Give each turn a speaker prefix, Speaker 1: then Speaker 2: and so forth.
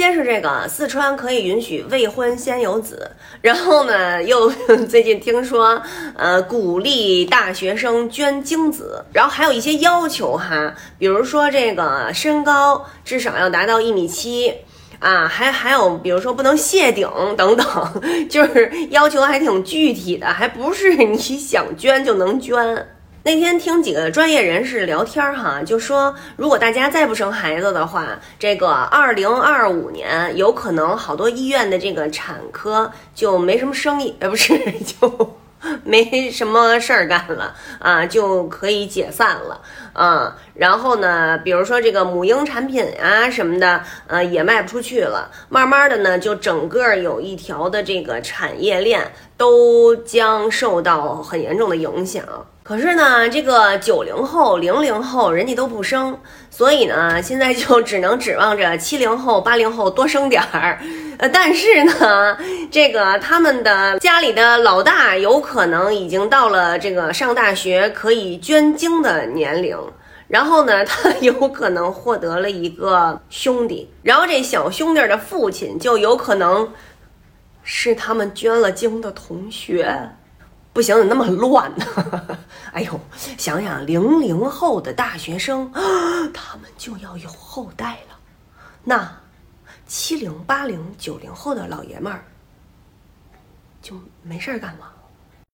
Speaker 1: 先是这个四川可以允许未婚先有子，然后呢，又 最近听说，呃，鼓励大学生捐精子，然后还有一些要求哈，比如说这个身高至少要达到一米七。啊，还还有，比如说不能谢顶等等，就是要求还挺具体的，还不是你想捐就能捐。那天听几个专业人士聊天儿哈，就说如果大家再不生孩子的话，这个二零二五年有可能好多医院的这个产科就没什么生意，呃，不是就。没什么事儿干了啊，就可以解散了啊。然后呢，比如说这个母婴产品啊什么的，呃，也卖不出去了。慢慢的呢，就整个有一条的这个产业链都将受到很严重的影响。可是呢，这个九零后、零零后人家都不生，所以呢，现在就只能指望着七零后、八零后多生点儿。呃，但是呢，这个他们的家里的老大有可能已经到了这个上大学可以捐精的年龄，然后呢，他有可能获得了一个兄弟，然后这小兄弟的父亲就有可能是他们捐了精的同学。不行，怎么那么乱呢？哎呦，想想零零后的大学生，他们就要有后代了。那七零、八零、九零后的老爷们儿就没事儿干吗？